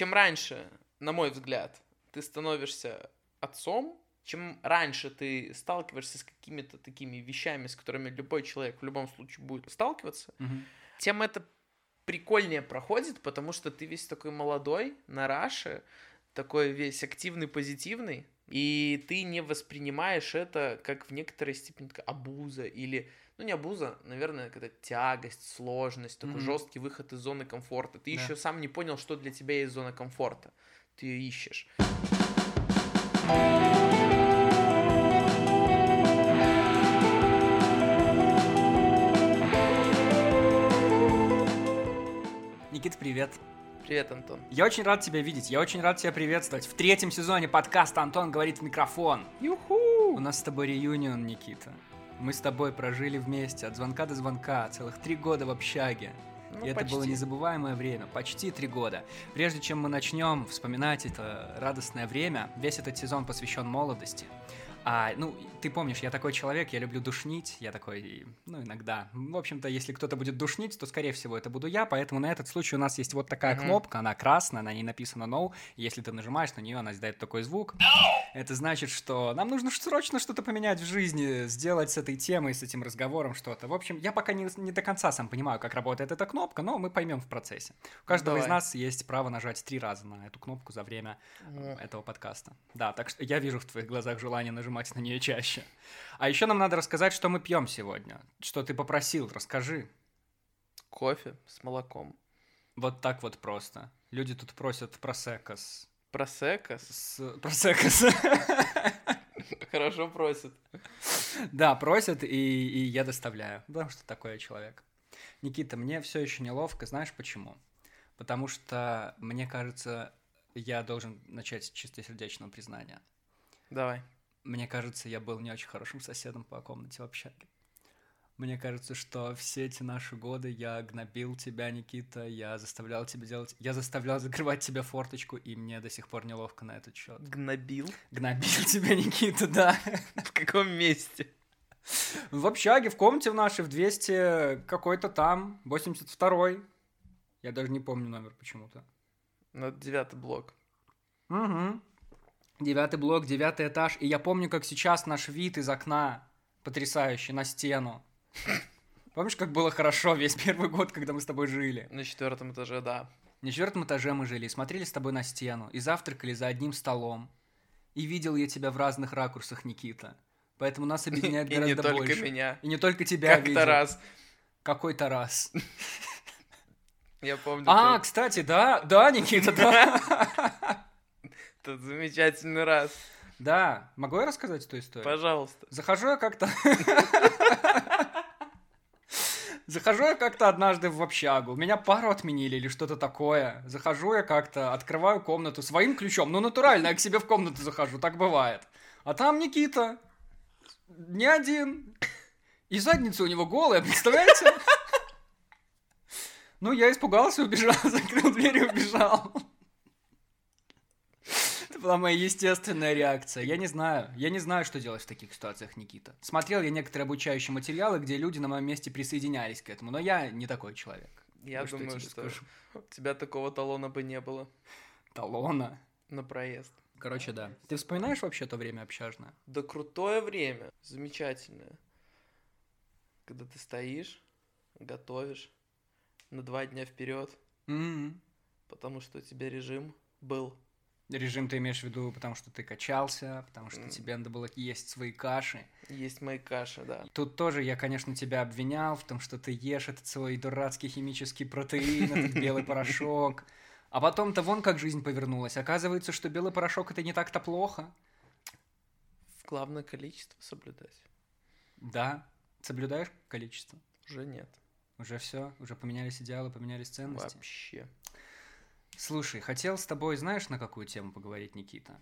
чем раньше, на мой взгляд, ты становишься отцом, чем раньше ты сталкиваешься с какими-то такими вещами, с которыми любой человек в любом случае будет сталкиваться, Мгм. тем это прикольнее проходит, потому что ты весь такой молодой, на раше, такой весь активный, позитивный, и ты не воспринимаешь это как в некоторой степени такая абуза или, ну не абуза, наверное, когда тягость, сложность, такой Мгм. жесткий выход из зоны комфорта. Ты Да. еще сам не понял, что для тебя есть зона комфорта. Ты ее ищешь. Никит, привет. Привет, Антон. Я очень рад тебя видеть, я очень рад тебя приветствовать. В третьем сезоне подкаста «Антон говорит в микрофон». У Юху! нас с тобой реюнион, Никита. Мы с тобой прожили вместе от звонка до звонка целых три года в общаге. Ну, И это было почти. незабываемое время, почти три года. Прежде чем мы начнем вспоминать это радостное время, весь этот сезон посвящен молодости. А, ну, ты помнишь, я такой человек, я люблю душнить, я такой, ну, иногда. В общем-то, если кто-то будет душнить, то, скорее всего, это буду я, поэтому на этот случай у нас есть вот такая Мгм. кнопка, она красная, на ней написано «No», если ты нажимаешь на нее, она издает такой звук. Это значит, что нам нужно срочно что-то поменять в жизни, сделать с этой темой, с этим разговором что-то. В общем, я пока не, не до конца сам понимаю, как работает эта кнопка, но мы поймем в процессе. У каждого из Давай. нас есть право нажать три раза на эту кнопку за время Ну, этого подкаста. Да, так что я вижу в твоих глазах желание нажимать на нее чаще. А еще нам надо рассказать, что мы пьем сегодня. Что ты попросил, расскажи. Кофе с молоком. Вот так вот просто. Люди тут просят просека с... Просека. с... Просека с... Хорошо просят. Да, просят, и, и я доставляю. Потому что такой я человек. Никита, мне все еще неловко, знаешь почему? Потому что, мне кажется, я должен начать с чистосердечного признания. Давай. Мне кажется, я был не очень хорошим соседом по комнате в общаге. Мне кажется, что все эти наши годы я гнобил тебя, Никита, я заставлял тебя делать... Я заставлял закрывать тебе форточку, и мне до сих пор неловко на этот счет. Гнобил? Гнобил тебя, Никита, да. В каком месте? В общаге, в комнате в нашей, в 200 какой-то там, 82-й. Я даже не помню номер почему-то. Ну, это девятый блок. Угу. Девятый блок, девятый этаж. И я помню, как сейчас наш вид из окна потрясающий на стену. Помнишь, как было хорошо весь первый год, когда мы с тобой жили? На четвертом этаже, да. На четвертом этаже мы жили, и смотрели с тобой на стену, и завтракали за одним столом. И видел я тебя в разных ракурсах, Никита. Поэтому нас объединяет И не гораздо только больше. меня. И не только тебя Как-то видел. раз. Какой-то раз. Я помню. А, кстати, да, да, Никита, да. Тот замечательный раз. Да, могу я рассказать эту историю? Пожалуйста. Захожу я как-то... Захожу я как-то однажды в общагу, меня пару отменили или что-то такое. Захожу я как-то, открываю комнату своим ключом. Ну, натурально, я к себе в комнату захожу, так бывает. А там Никита, не один. И задница у него голая, представляете? Ну, я испугался, убежал, закрыл дверь и убежал. Была моя естественная реакция. Я не знаю. Я не знаю, что делать в таких ситуациях, Никита. Смотрел я некоторые обучающие материалы, где люди на моем месте присоединялись к этому, но я не такой человек. Я Вот что думаю, что скажу. у тебя такого талона бы не было Талона. на проезд. Короче, да. Ты вспоминаешь вообще то время общажное? Да крутое время. Замечательное. Когда ты стоишь, готовишь на два дня вперед, М. потому что у тебя режим был. Режим ты имеешь в виду, потому что ты качался, потому что М. тебе надо было есть свои каши. Есть мои каши, да. Тут тоже я, конечно, тебя обвинял в том, что ты ешь этот свой дурацкий химический протеин, этот белый порошок. А потом-то вон как жизнь повернулась. Оказывается, что белый порошок это не так-то плохо. Главное количество соблюдать. Да, соблюдаешь количество. Уже нет. Уже все, уже поменялись идеалы, поменялись ценности. Вообще. Слушай, хотел с тобой, знаешь, на какую тему поговорить, Никита?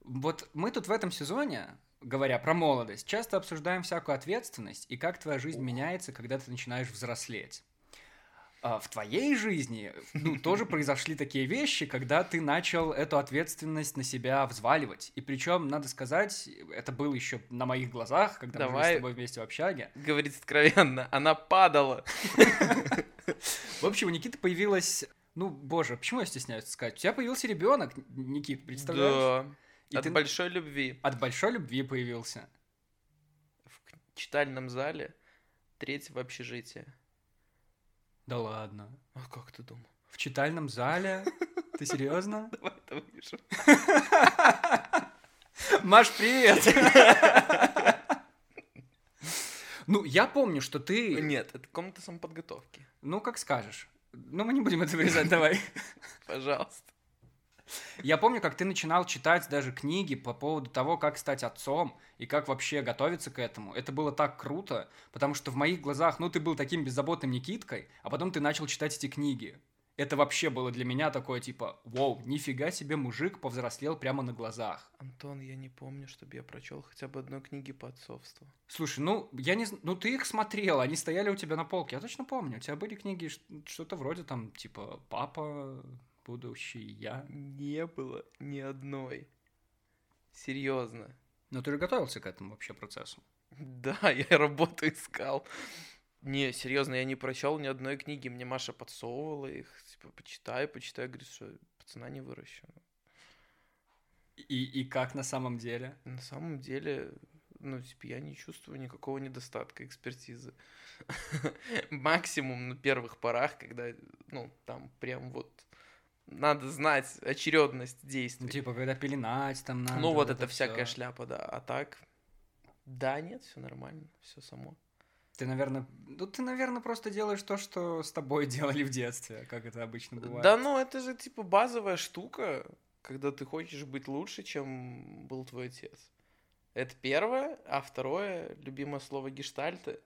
Вот мы тут в этом сезоне, говоря про молодость, часто обсуждаем всякую ответственность и как твоя жизнь меняется, когда ты начинаешь взрослеть. А в твоей жизни ну, тоже произошли такие вещи, когда ты начал эту ответственность на себя взваливать. И причем, надо сказать, это было еще на моих глазах, когда мы жили Давай. с тобой вместе в общаге. Говорить откровенно, она падала. В общем, у Никиты появилась Ну, боже, почему я стесняюсь сказать? У тебя появился ребенок, Никит, представляешь? Да. И От ты- большой любви. От большой любви появился. В читальном зале третьего общежития. Да ладно. А как ты думал? В читальном зале? Ты серьезно? Давай это вырежем. Маш, привет! Ну, я помню, что ты... Нет, это комната самоподготовки. Ну, как скажешь. Ну, мы не будем это вырезать, давай. Пожалуйста. Я помню, как ты начинал читать даже книги по поводу того, как стать отцом и как вообще готовиться к этому. Это было так круто, потому что в моих глазах, ну, ты был таким беззаботным Никиткой, а потом ты начал читать эти книги. Это вообще было для меня такое, типа, вау, нифига себе мужик повзрослел прямо на глазах. Антон, я не помню, чтобы я прочел хотя бы одной книги по отцовству. Слушай, ну, я не ну, ты их смотрел, они стояли у тебя на полке, я точно помню. У тебя были книги, что-то вроде там, типа, папа, будущий я. Не было ни одной. Серьезно. Но ты же готовился к этому вообще процессу. Да, я работу искал. Не, серьезно, я не прочел ни одной книги. Мне Маша подсовывала их. Типа, почитай, почитай. Я говорю, что пацана не выращу. И, и как на самом деле? На самом деле, ну, типа, я не чувствую никакого недостатка экспертизы. Максимум на первых порах, когда, ну, там прям вот надо знать очередность действий. Ну, типа, когда пеленать там надо. Ну, вот это всё. всякая шляпа, да. А так, да, нет, все нормально, все само. Ты, наверное, ну, ты, наверное, просто делаешь то, что с тобой делали в детстве, как это обычно бывает. Да, ну это же типа базовая штука, когда ты хочешь быть лучше, чем был твой отец. Это первое, а второе, любимое слово гештальты.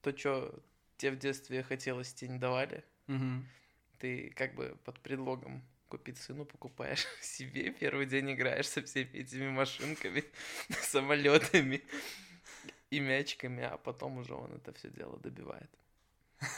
То, что тебе в детстве хотелось, тебе не давали. Мгм. Ты как бы под предлогом купить сыну покупаешь себе, первый день играешь со всеми этими машинками, самолетами и мячиками, а потом уже он это все дело добивает.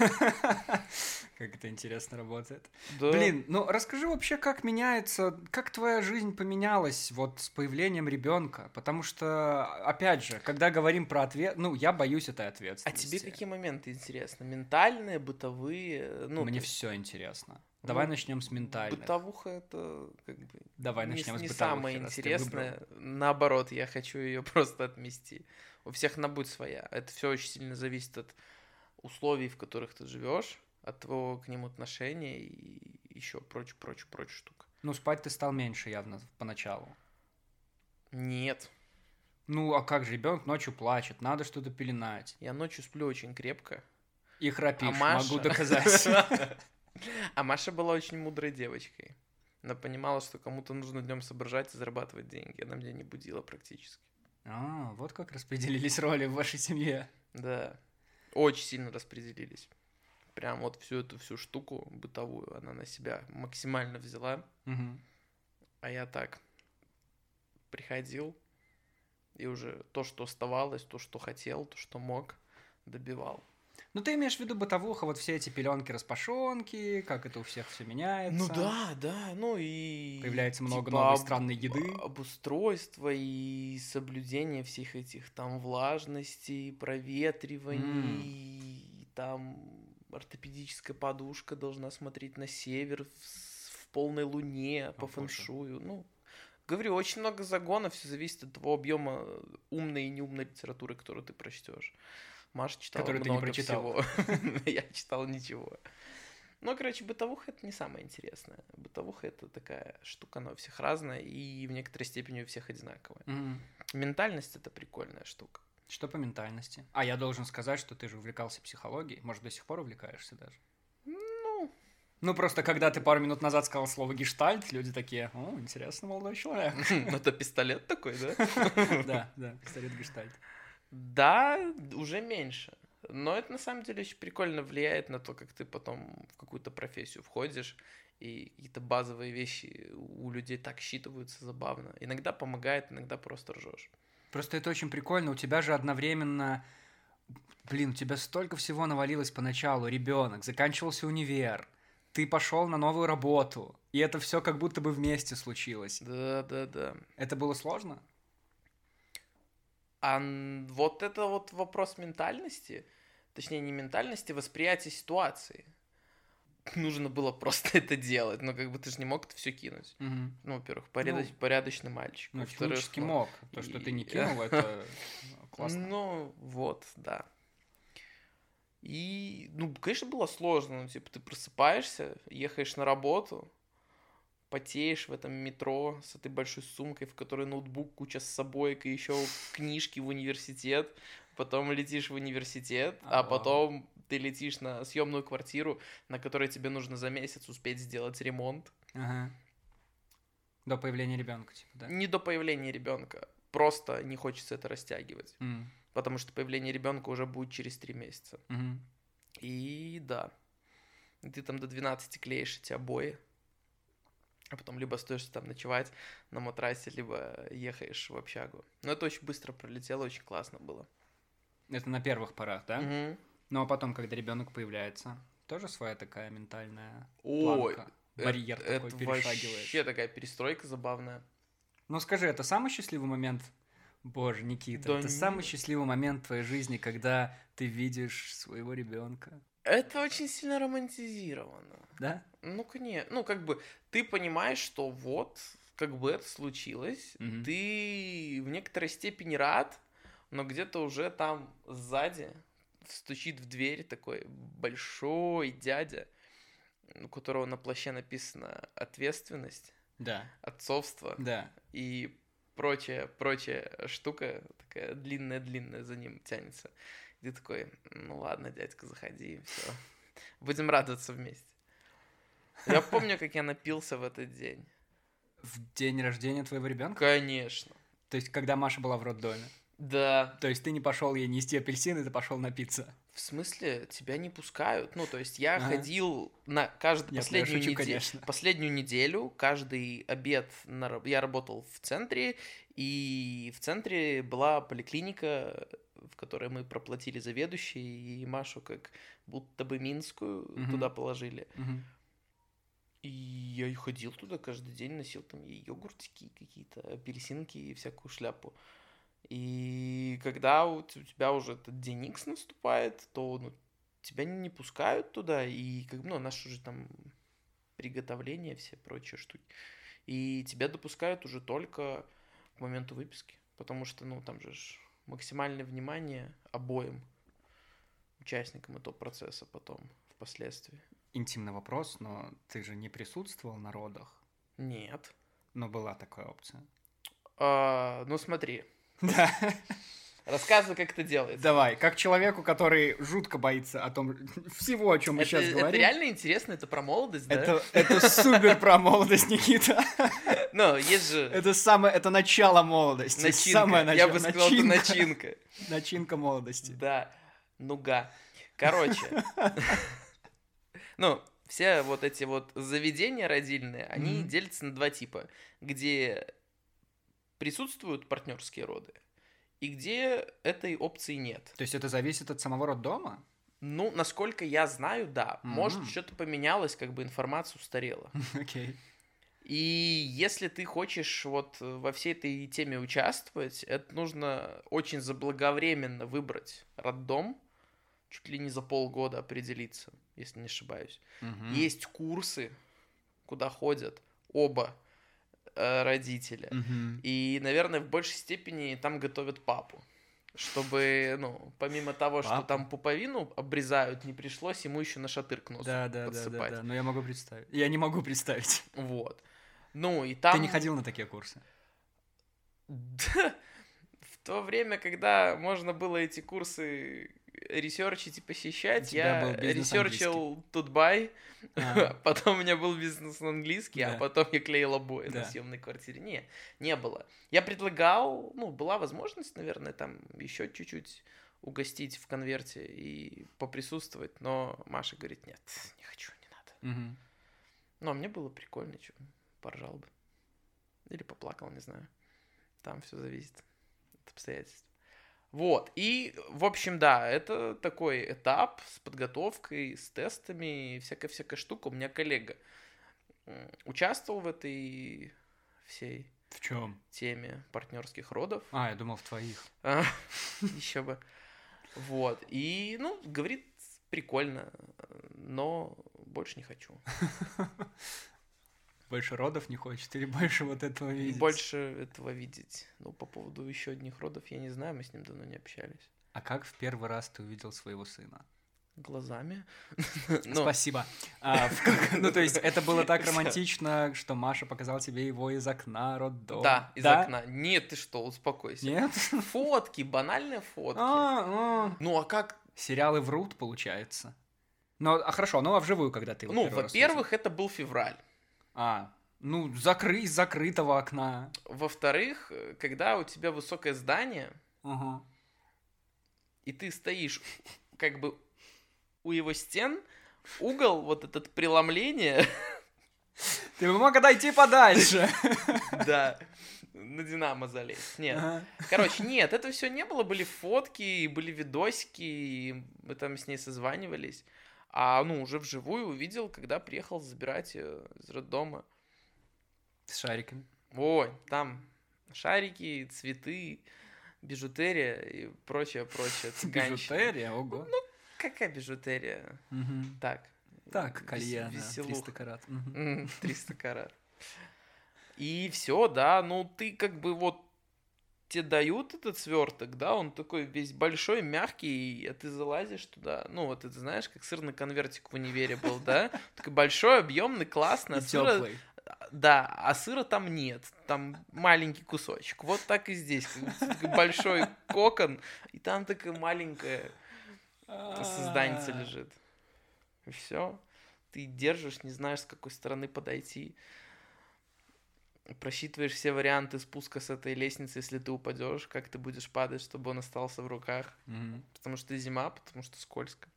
Как это интересно работает. Да. Блин, ну расскажи вообще, как меняется, как твоя жизнь поменялась вот с появлением ребенка, потому что, опять же, когда говорим про ответ, ну я боюсь этой А ответственности. тебе какие моменты интересны? Ментальные, бытовые? Ну, Мне есть все интересно. Давай Ну, начнем с ментальных. Бытовуха это как бы Давай не, начнем с- с не бытовухи, самое раз ты интересное. Наоборот, я хочу ее просто отмести. У всех она будет своя. Это все очень сильно зависит от условий, в которых ты живешь, от твоего к ним отношения и еще прочь, прочь, прочь штук. Ну спать ты стал меньше явно поначалу. Нет, Ну а как же, ребенок ночью плачет, надо что-то пеленать. я ночью сплю очень крепко. И храпишь, А Маша- могу доказать. А Маша была очень мудрой девочкой. Она понимала, что кому-то нужно днем соображать и зарабатывать деньги. Она меня не будила практически. А, вот как распределились роли в вашей семье. Да. Очень сильно распределились. Прям вот всю эту всю штуку бытовую она на себя максимально взяла. Мгм. А я так приходил и уже то, что оставалось, то, что хотел, то, что мог, добивал. Ну ты имеешь в виду бытовуха, вот все эти пеленки, распашонки, как это у всех все меняется. Ну да, да, ну и... Появляется много типа, новой об- странной еды. Обустройство и соблюдение всех этих там влажностей, проветриваний, и там ортопедическая подушка должна смотреть на север в, в полной луне по боже. фэншую. Ну, говорю, очень много загонов, все зависит от того объема умной и неумной литературы, которую ты прочтешь. Маша читала Которую ты не много прочитал. всего. Я читал ничего. Ну, короче, бытовуха это не самое интересное. Бытовуха это такая штука, она у всех разная и в некоторой степени у всех одинаковая. Мгм. Ментальность это прикольная штука. Что по ментальности? А я должен сказать, что ты же увлекался психологией. Может, до сих пор увлекаешься даже? Ну, Ну, просто когда ты пару минут назад сказал слово гештальт, люди такие, о, интересно, молодой человек. ну это пистолет такой, да? Да, да, пистолет гештальт. Да, уже меньше. Но это на самом деле очень прикольно влияет на то, как ты потом в какую-то профессию входишь, и какие-то базовые вещи у людей так считываются забавно. Иногда помогает, иногда просто ржешь. Просто это очень прикольно. У тебя же одновременно... Блин, у тебя столько всего навалилось поначалу. Ребенок, заканчивался универ, ты пошел на новую работу. И это все как будто бы вместе случилось. Да, да, да. Это было сложно? А вот это вот вопрос ментальности, точнее не ментальности, восприятия ситуации. нужно было просто это делать. Но как бы ты же не мог это все кинуть. Мгм. Ну, во-первых, порядоч- Ну, порядочный мальчик. Ну, технически ну, мог. То, что ты не и- кинул, это классно. Ну, вот, да. И, ну, конечно, было сложно. Ну, типа, ты просыпаешься, ехаешь на работу, потеешь в этом метро с этой большой сумкой, в которой ноутбук, куча с собой, и еще книжки в университет. Потом летишь в университет, а Ага. потом ты летишь на съемную квартиру, на которой тебе нужно за месяц успеть сделать ремонт. Ага. До появления ребенка, типа, да? Не до появления ребенка. Просто не хочется это растягивать. М, Потому что появление ребенка уже будет через три месяца. мгм. И да. Ты там до 12 клеишь эти обои. А потом либо стоишь там ночевать на матрасе, либо ехаешь в общагу. Но это очень быстро пролетело, очень классно было. Это на первых порах, да? Мгм. Ну а потом, когда ребенок появляется, тоже своя такая ментальная Ой, планка, барьер это, такой это перешагиваешь. вообще такая перестройка забавная. Ну скажи, это самый счастливый момент? Боже, Никита, Да это не- самый счастливый момент в твоей жизни, когда ты видишь своего ребенка, Это очень сильно романтизировано. да? Ну, конечно. Ну, как бы, ты понимаешь, что вот, как бы это случилось, Мгм. ты в некоторой степени рад, но где-то уже там сзади стучит в дверь такой большой дядя, у которого на плаще написано ответственность, Да, отцовство да. и прочая, прочая штука, такая длинная-длинная за ним тянется. Ты такой, ну ладно, дядька, заходи, все. Будем радоваться вместе. Я помню, как я напился в этот день. В день рождения твоего ребенка? Конечно. То есть, когда Маша была в роддоме. Да. То есть ты не пошел ей нести апельсины, ты пошел напиться. В смысле, тебя не пускают. Ну, то есть я Ага. ходил на каждую последнюю, шучу, неде- конечно. последнюю неделю, каждый обед на я работал в центре, и в центре была поликлиника, в которой мы проплатили заведующей, и Машу как будто бы Минскую Мгм. туда положили. Мгм. И я и ходил туда каждый день, носил там ей йогуртики какие-то, апельсинки и всякую шляпу. И когда у тебя уже этот день Икс наступает, то ну, тебя не пускают туда, и как бы, ну, наши уже там приготовления, все прочие штуки. И тебя допускают уже только к моменту выписки, потому что, ну, там же ж максимальное внимание обоим участникам этого процесса потом, впоследствии. Интимный вопрос, но ты же не присутствовал на родах, Нет. но была такая опция. А, ну смотри, Да. Рассказывай, как это делается. Давай, как человеку, который жутко боится о том всего, о чем мы это, сейчас это говорим. реально интересно, это про молодость, да? Это, это супер про молодость, Никита. Ну, есть же Это самое, это начало молодости. начинка. Самое Я начало. бы сказал, это начинка. Начинка молодости. Да, нуга. Короче, ну, все вот эти вот заведения родильные, они делятся на два типа, где присутствуют партнерские роды и где этой опции нет. То есть это зависит от самого роддома? Ну, насколько я знаю, да. Может, Мгм. что-то поменялось, как бы информация устарела. Окей. И если ты хочешь вот во всей этой теме участвовать, это нужно очень заблаговременно выбрать роддом, чуть ли не за полгода определиться, если не ошибаюсь. Мгм. Есть курсы, куда ходят оба э, родителя. Мгм. И, наверное, в большей степени там готовят папу. Чтобы, ну, помимо того, что Папу? там пуповину обрезают, не пришлось ему еще на шатыр к носу Да, да, да, да, подсыпать. да. Но я могу представить. Я не могу представить. Вот. Ну, и там... Ты не ходил на такие курсы? Да. В то время, когда можно было эти курсы ресерчить и посещать, я ресерчил Tut.by, А. потом у меня был бизнес на английский, а потом я клеил обои на Да. съемной квартире. Не, не было. Я предлагал, ну, была возможность, наверное, там еще чуть-чуть угостить в конверте и поприсутствовать, но Маша говорит, нет, не хочу, не надо. Мгм. Ну, а мне было прикольно, что поржал бы. Или поплакал, не знаю. Там все зависит от обстоятельств. Вот, и, в общем, да, это такой этап с подготовкой, с тестами, и всякая-всякая штука. У меня коллега участвовал в этой всей В чем? теме партнерских родов. А, я думал, в твоих. Еще бы. Вот. И, ну, говорит, прикольно, но больше не хочу. Больше родов не хочет или больше вот этого видеть? Больше этого видеть. Ну, по поводу еще одних родов я не знаю, мы с ним давно не общались. А как в первый раз ты увидел своего сына? Глазами. Ну, Спасибо. А, в ну, то есть это было так романтично, что Маша показал тебе его из окна роддома. Да, из Да? окна. Нет, ты что, успокойся. Нет? Фотки, банальные фотки. А, а. Ну, а как? Сериалы врут, получается. Ну, а хорошо, ну а вживую, когда ты Ну, во-первых, это был февраль. А, ну, закры... из закрытого окна. Во-вторых, когда у тебя высокое здание, Ага. и ты стоишь как бы у его стен, угол вот этот преломления, Ты бы мог отойти подальше. да, на Динамо залезть. Нет. Ага. Короче, нет, это все не было. Были фотки, были видосики, и мы там с ней созванивались. А, ну, уже вживую увидел, когда приехал забирать ее из роддома. С шариками. Ой, там шарики, цветы, бижутерия и прочее, прочее. Бижутерия, ого. Какая бижутерия? Так. Так, колье на веселуха. 300 карат. М, 300 карат. И все, да, ну ты как бы вот тебе дают этот сверток, да, он такой весь большой, мягкий, а ты залазишь туда, ну вот это знаешь, как сырный конвертик в универе был, да, такой большой, объемный, классный, а сыра, да, а сыра там нет, там маленький кусочек, вот так и здесь, большой кокон, и там такая маленькая созданица лежит. И все. Ты держишь, не знаешь, с какой стороны подойти. Просчитываешь все варианты спуска с этой лестницы, если ты упадешь, как ты будешь падать, чтобы он остался в руках. Мгм. Потому что зима, потому что скользко.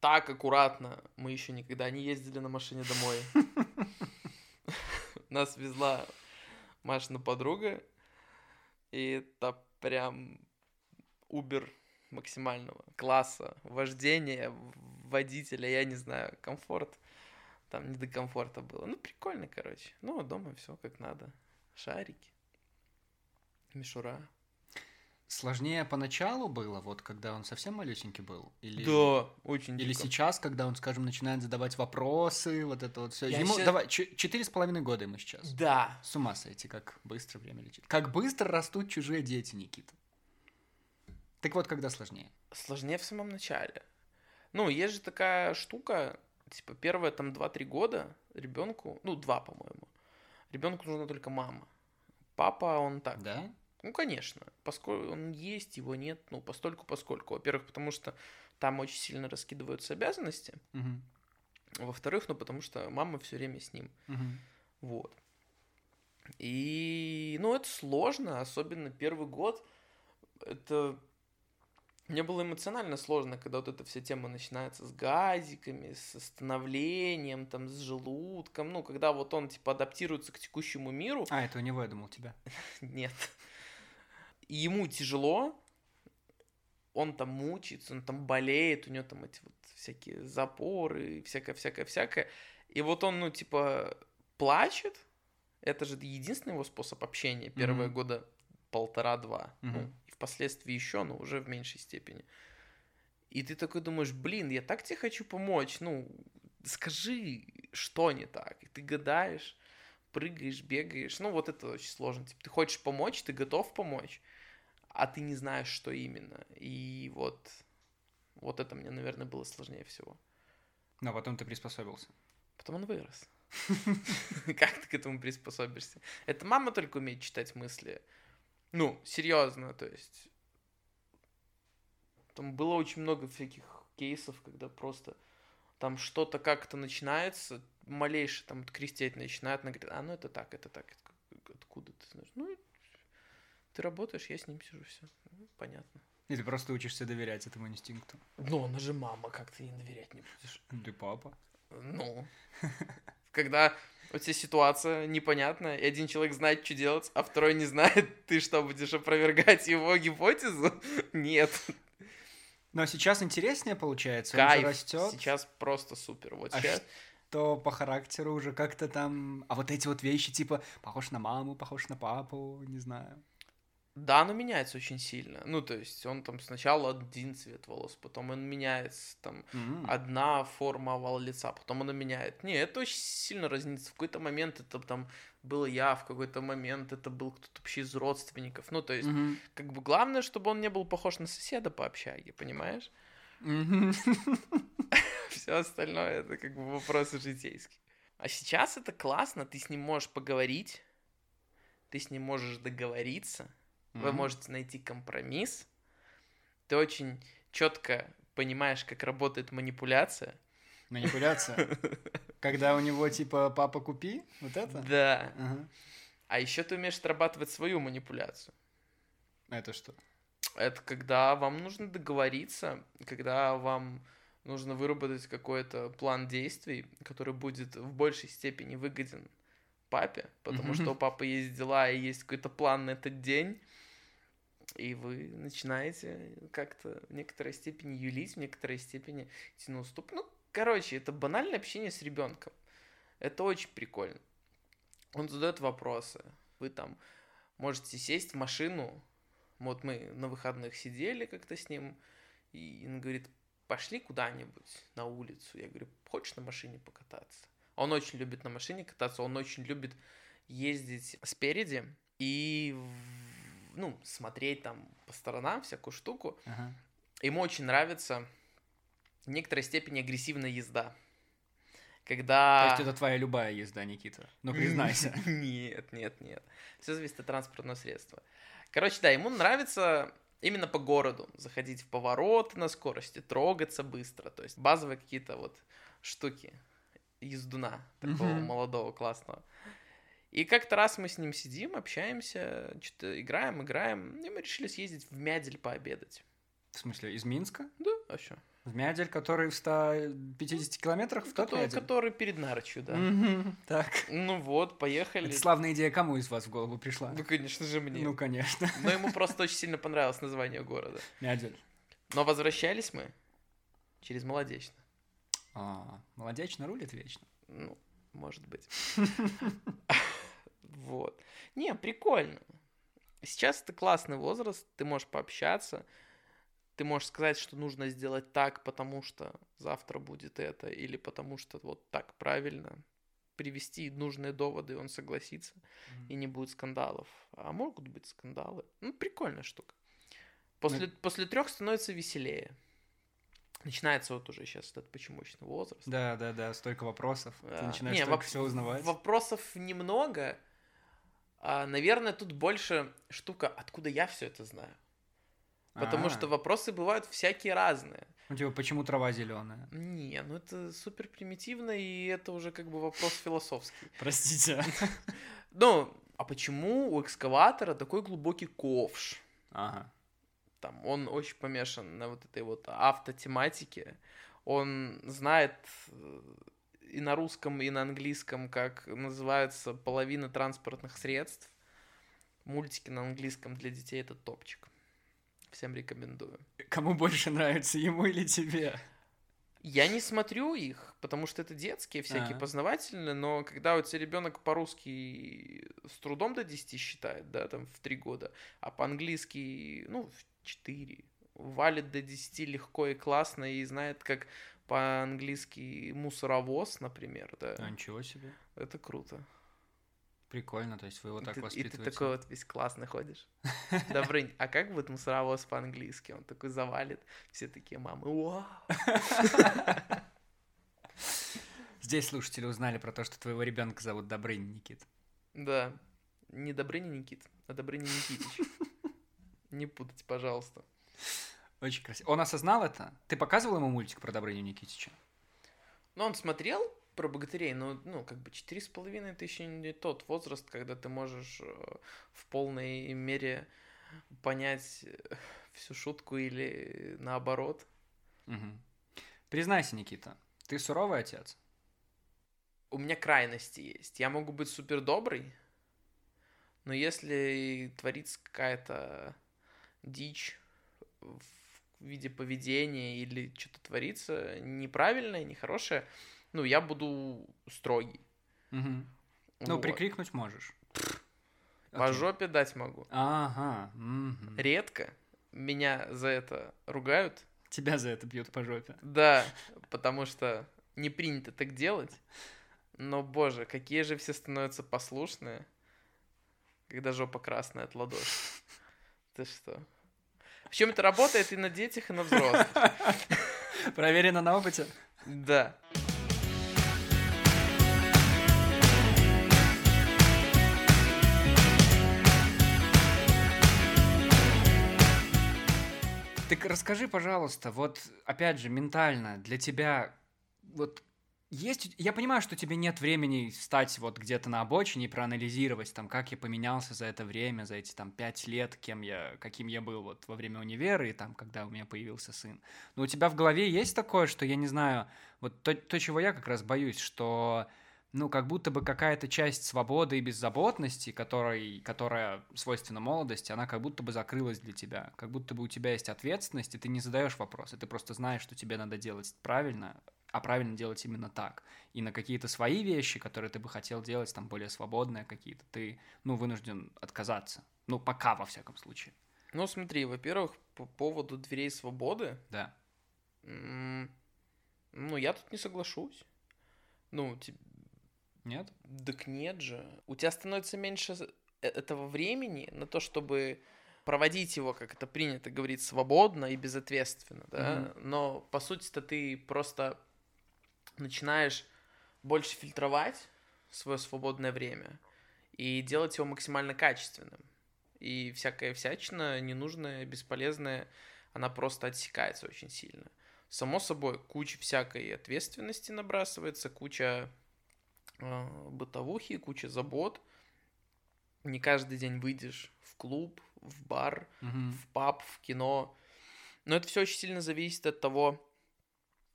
Так аккуратно мы еще никогда не ездили на машине домой. Нас везла Машина подруга, и это прям Убер максимального класса, вождения, водителя, я не знаю, комфорт. Там не до комфорта было. Ну, прикольно, короче. Ну, а дома все как надо. Шарики. Мишура. Сложнее поначалу было, вот когда он совсем малюсенький был? Или... Да, очень Или дико. сейчас, когда он, скажем, начинает задавать вопросы, вот это вот все. Я Ему, ща- давай, четыре с половиной года ему сейчас. Да. С ума сойти, как быстро время летит. Как быстро растут чужие дети, Никита. Так вот, когда сложнее? Сложнее в самом начале. Ну, есть же такая штука, типа, первые там 2-3 года ребенку, ну, 2, по-моему, ребенку нужна только мама. Папа, он так. Да? Ну, конечно, поскольку он есть, его нет, ну, постольку поскольку. Во-первых, потому что там очень сильно раскидываются обязанности. Мгм. Во-вторых, ну, потому что мама все время с ним. Мгм. Вот. И, ну, это сложно, особенно первый год. Это... Мне было эмоционально сложно, когда вот эта вся тема начинается с газиками, с становлением, там, с желудком. Ну, когда вот он, типа, адаптируется к текущему миру. А, это у него, я думал, у тебя. Нет. Ему тяжело, он там мучается, он там болеет, у него там эти вот всякие запоры, всякое-всякое-всякое. И вот он, ну, типа, плачет. Это же единственный его способ общения первые Мгм. года полтора-два. Ну, Мгм. и впоследствии еще, но уже в меньшей степени. И ты такой думаешь, блин, я так тебе хочу помочь, ну, скажи, что не так. И ты гадаешь, прыгаешь, бегаешь. Ну, вот это очень сложно. Типа, ты хочешь помочь, ты готов помочь, а ты не знаешь, что именно. И вот, вот это мне, наверное, было сложнее всего. Но потом ты приспособился. Потом он вырос. Как ты к этому приспособишься? Это мама только умеет читать мысли. Ну, серьезно, то есть. Там было очень много всяких кейсов, когда просто там что-то как-то начинается, малейшее там вот крестить начинает, она говорит, а ну это так, это так, откуда ты знаешь? Ну, ты работаешь, я с ним сижу, все, понятно. И ты просто учишься доверять этому инстинкту. Ну, она же мама, как ты ей доверять не будешь? Ты папа. Ну, когда у тебя ситуация непонятная, и один человек знает, что делать, а второй не знает, ты что, будешь опровергать его гипотезу? Нет. Но сейчас интереснее получается, он Кайф. растет, Сейчас просто супер. Вот А сейчас. то по характеру уже как-то там... А вот эти вот вещи, типа, похож на маму, похож на папу, не знаю. Да, оно меняется очень сильно. Ну, то есть он там сначала один цвет волос, потом он меняется, там, М. одна форма овала лица, потом оно меняет. Не, это очень сильно разнится. В какой-то момент это там был я, в какой-то момент это был кто-то вообще из родственников. Ну, то есть, Мгм. как бы главное, чтобы он не был похож на соседа по общаге, понимаешь? Все остальное это как бы вопросы житейские. А сейчас это классно, ты с ним можешь поговорить, ты с ним можешь договориться, вы Мгм. можете найти компромисс, ты очень четко понимаешь, как работает манипуляция. Манипуляция. Когда у него типа папа купи, вот это? Да. Ага. А еще ты умеешь отрабатывать свою манипуляцию. Это что? Это когда вам нужно договориться, когда вам нужно выработать какой-то план действий, который будет в большей степени выгоден папе, потому что у папы есть дела и есть какой-то план на этот день, и вы начинаете как-то в некоторой степени юлить, в некоторой степени идти на уступ. Ну, короче, это банальное общение с ребенком. Это очень прикольно. Он задает вопросы. Вы там можете сесть в машину. Вот мы на выходных сидели как-то с ним, и он говорит, пошли куда-нибудь на улицу. Я говорю, хочешь на машине покататься? Он очень любит на машине кататься, он очень любит ездить спереди и ну, смотреть там по сторонам всякую штуку. Ага. Ему очень нравится в некоторой степени агрессивная езда. Когда... То есть это твоя любая езда, Никита. Ну, признайся. Нет, нет, нет. Все зависит от транспортного средства. Короче, да, ему нравится именно по городу заходить в повороты на скорости, трогаться быстро. То есть базовые какие-то вот штуки ездуна такого молодого, классного. И как-то раз мы с ним сидим, общаемся, что-то играем, играем, и мы решили съездить в Мядель пообедать. В смысле, из Минска? Да, а что? В Мядель, который в 150 километрах в тот Который, который перед Нарочью, да. Так. Ну вот, поехали. Это славная идея кому из вас в голову пришла? Ну, конечно же, мне. Ну, конечно. Но ему просто очень сильно понравилось название города. Мядель. Но возвращались мы через Молодечно. А, молодечно рулит вечно. Ну, может быть. Вот. Не, прикольно. Сейчас это классный возраст, ты можешь пообщаться, ты можешь сказать, что нужно сделать так, потому что завтра будет это, или потому что вот так правильно. Привести нужные доводы, и он согласится, и не будет скандалов. А могут быть скандалы. Ну, прикольная штука. После, после трех становится веселее. Начинается вот уже сейчас этот почемучный возраст. Да, да, да, столько вопросов. Ты Да. начинаешь Не, воп- все узнавать. Вопросов немного. А, наверное, тут больше штука, откуда я все это знаю. Потому А, что вопросы бывают всякие разные. Ну, типа, почему трава зеленая? Не, ну это супер примитивно, и это уже как бы вопрос философский. Простите. Ну, а почему у экскаватора такой глубокий ковш? Ага. Там он очень помешан на вот этой вот автотематике. Он знает э, и на русском, и на английском, как называются половина транспортных средств. Мультики на английском для детей это топчик. Всем рекомендую. Кому больше нравится, ему или тебе? Я не смотрю их, потому что это детские, всякие А. познавательные, но когда у тебя ребенок по-русски с трудом до 10 считает, да, там в 3 года, а по-английски, ну, в 4, валит до 10 легко и классно и знает, как по-английски мусоровоз, например, да, А, ничего себе. это круто. Прикольно, то есть вы его И так ты, и ты воспитываете. такой вот весь классный ходишь. Добрынь, а как будет мусоровоз по-английски? Он такой завалит, все такие мамы, вау. Здесь слушатели узнали про то, что твоего ребенка зовут Добрынь Никит. Да. Не Добрыня Никит, а Добрыня Никитич. Не путайте, пожалуйста. Очень красиво. Он осознал это? Ты показывал ему мультик про Добрыню Никитича? Ну, он смотрел про богатырей, но, ну, как бы четыре с половиной еще не тот возраст, когда ты можешь э, в полной мере понять э, всю шутку или наоборот. Мгм. Признайся, Никита, ты суровый отец? У меня крайности есть. Я могу быть супер добрый, но если творится какая-то дичь в виде поведения или что-то творится неправильное, нехорошее, ну, я буду строгий. Ну, Вот. прикрикнуть можешь. По Окей. жопе дать могу. Ага. мгм. Редко меня за это ругают. Тебя за это бьют по жопе. Да, потому что не принято так делать. Но, боже, какие же все становятся послушные, когда жопа красная от ладоши. Ты что? Причем это работает и на детях, и на взрослых. Проверено на опыте. Да. Так расскажи, пожалуйста, вот опять же, ментально для тебя, вот есть, я понимаю, что тебе нет времени встать вот где-то на обочине и проанализировать, там, как я поменялся за это время, за эти там пять лет, кем я, каким я был вот во время универа и там, когда у меня появился сын. Но у тебя в голове есть такое, что я не знаю, вот то, то чего я как раз боюсь, что ну, как будто бы какая-то часть свободы и беззаботности, которой, которая свойственна молодости, она как будто бы закрылась для тебя. Как будто бы у тебя есть ответственность, и ты не задаешь вопросы, ты просто знаешь, что тебе надо делать правильно, а правильно делать именно так. И на какие-то свои вещи, которые ты бы хотел делать, там, более свободные какие-то, ты, ну, вынужден отказаться. Ну, пока, во всяком случае. Ну, смотри, во-первых, по поводу дверей свободы, Да. ну, я тут не соглашусь. Ну, те- Нет? так нет же. У тебя становится меньше э- этого времени на то, чтобы проводить его, как это принято говорить, свободно и безответственно, да. Но по сути-то ты просто начинаешь больше фильтровать свое свободное время и делать его максимально качественным. И всякая всячина ненужная, бесполезная, она просто отсекается очень сильно. Само собой, куча всякой ответственности набрасывается, куча э, бытовухи, куча забот. Не каждый день выйдешь в клуб, в бар, Мгм. в паб, в кино. Но это все очень сильно зависит от того,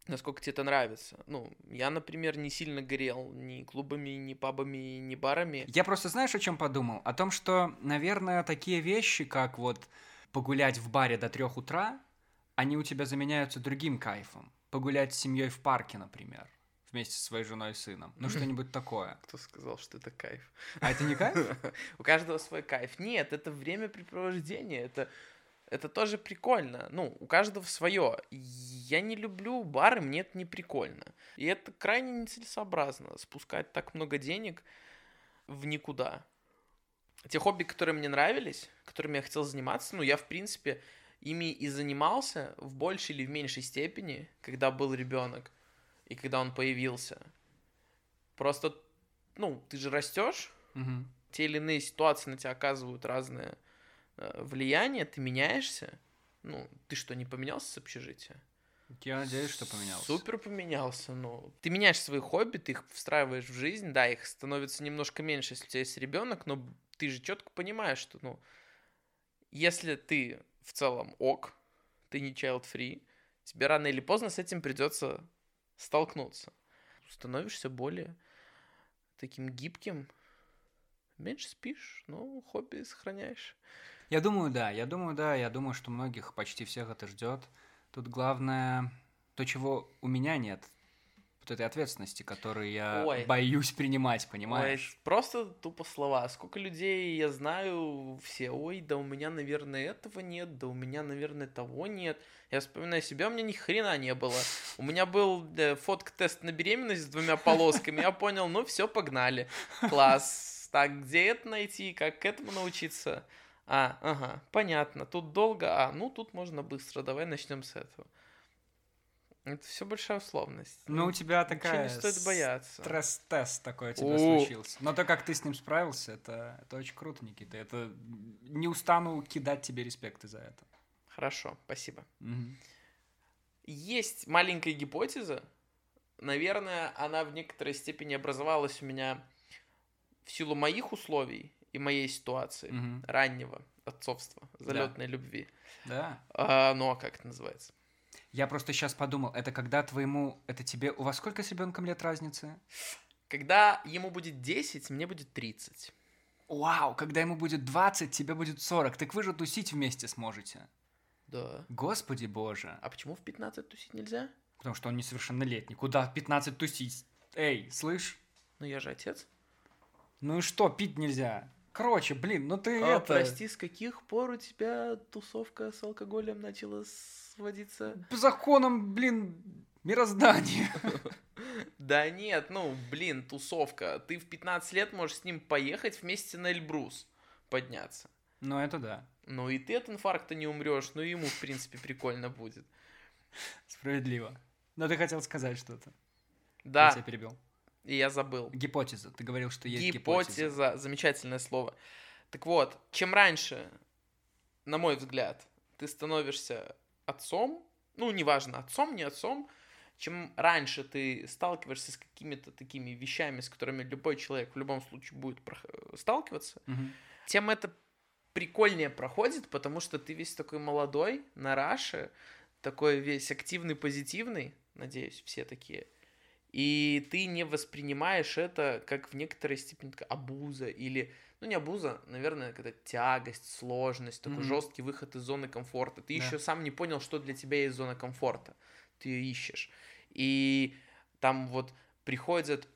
насколько тебе это нравится. Ну, я, например, не сильно горел ни клубами, ни пабами, ни барами. Я просто знаешь, о чем подумал? О том, что, наверное, такие вещи, как вот погулять в баре до трех утра, они у тебя заменяются другим кайфом. Погулять с семьей в парке, например, вместе со своей женой и сыном. Ну, что-нибудь такое. Кто сказал, что это кайф? А это не кайф? У каждого свой кайф. Нет, это времяпрепровождение, это, это тоже прикольно. Ну, у каждого свое. Я не люблю бары, мне это не прикольно. И это крайне нецелесообразно, спускать так много денег в никуда. Те хобби, которые мне нравились, которыми я хотел заниматься, ну, я, в принципе, ими и занимался в большей или в меньшей степени, когда был ребенок и когда он появился. Просто, ну, ты же растешь, Мгм. те или иные ситуации на тебя оказывают разное э, влияние, ты меняешься. Ну, ты что, не поменялся с общежития? Я надеюсь, что поменялся. Супер поменялся, ну. Ты меняешь свои хобби, ты их встраиваешь в жизнь, да, их становится немножко меньше, если у тебя есть ребенок, но ты же четко понимаешь, что, ну, если ты в целом ок, ты не child free, тебе рано или поздно с этим придется столкнуться. Становишься более таким гибким, меньше спишь, но хобби сохраняешь. Я думаю, да, я думаю, да, я думаю, что многих, почти всех это ждет. Тут главное то, чего у меня нет, вот этой ответственности, которую я Ой. боюсь принимать, Ой, понимаешь? просто тупо слова. Сколько людей я знаю, все, ой, да у меня, наверное, этого нет, да у меня, наверное, того нет. Я вспоминаю себя, у меня ни хрена не было. У меня был э, фотк-тест на беременность с двумя полосками, я понял, ну все, погнали. Класс. Так, где это найти, как к этому научиться? А, ага, понятно, тут долго, а, ну тут можно быстро, давай начнем с этого. Это все большая условность. Ну, у тебя Ничего такая не стоит бояться. Стресс-тест такой у тебя О. случился. Но то, как ты с ним справился, это, это очень круто, Никита. Это не устану кидать тебе респекты за это. Хорошо, спасибо. Мгм. Есть маленькая гипотеза. Наверное, она в некоторой степени образовалась у меня в силу моих условий и моей ситуации Мгм. раннего отцовства, залетной любви. Да. А, ну а как это называется? Я просто сейчас подумал, это когда твоему... Это тебе... У вас сколько с ребенком лет разницы? Когда ему будет 10, мне будет 30. Вау, когда ему будет 20, тебе будет 40. Так вы же тусить вместе сможете. Да. Господи боже. А почему в 15 тусить нельзя? Потому что он несовершеннолетний. Куда в 15 тусить? Эй, слышь? Ну я же отец. Ну и что, пить нельзя? Короче, блин, ну ты А, это... прости, с каких пор у тебя тусовка с алкоголем начала сводиться? По законам, блин, мироздания. Да нет, ну, блин, тусовка. Ты в 15 лет можешь с ним поехать вместе на Эльбрус подняться. Ну, это да. Ну и ты от инфаркта не умрешь, ну ему, в принципе, прикольно будет. Справедливо. Но ты хотел сказать что-то. Я Да, тебя перебил. И я забыл. Гипотеза. Ты говорил, что есть гипотеза. Гипотеза, замечательное слово. Так вот, чем раньше, на мой взгляд, ты становишься отцом, ну, неважно, отцом, не отцом, чем раньше ты сталкиваешься с какими-то такими вещами, с которыми любой человек в любом случае будет сталкиваться, Мгм. тем это прикольнее проходит, потому что ты весь такой молодой, на раше, такой весь активный, позитивный, надеюсь, все такие, и ты не воспринимаешь это как в некоторой степени такая абуза или, ну не абуза, наверное, когда тягость, сложность, такой Мгм. жесткий выход из зоны комфорта. Ты Да. еще сам не понял, что для тебя есть зона комфорта. Ты ее ищешь. И там вот приходят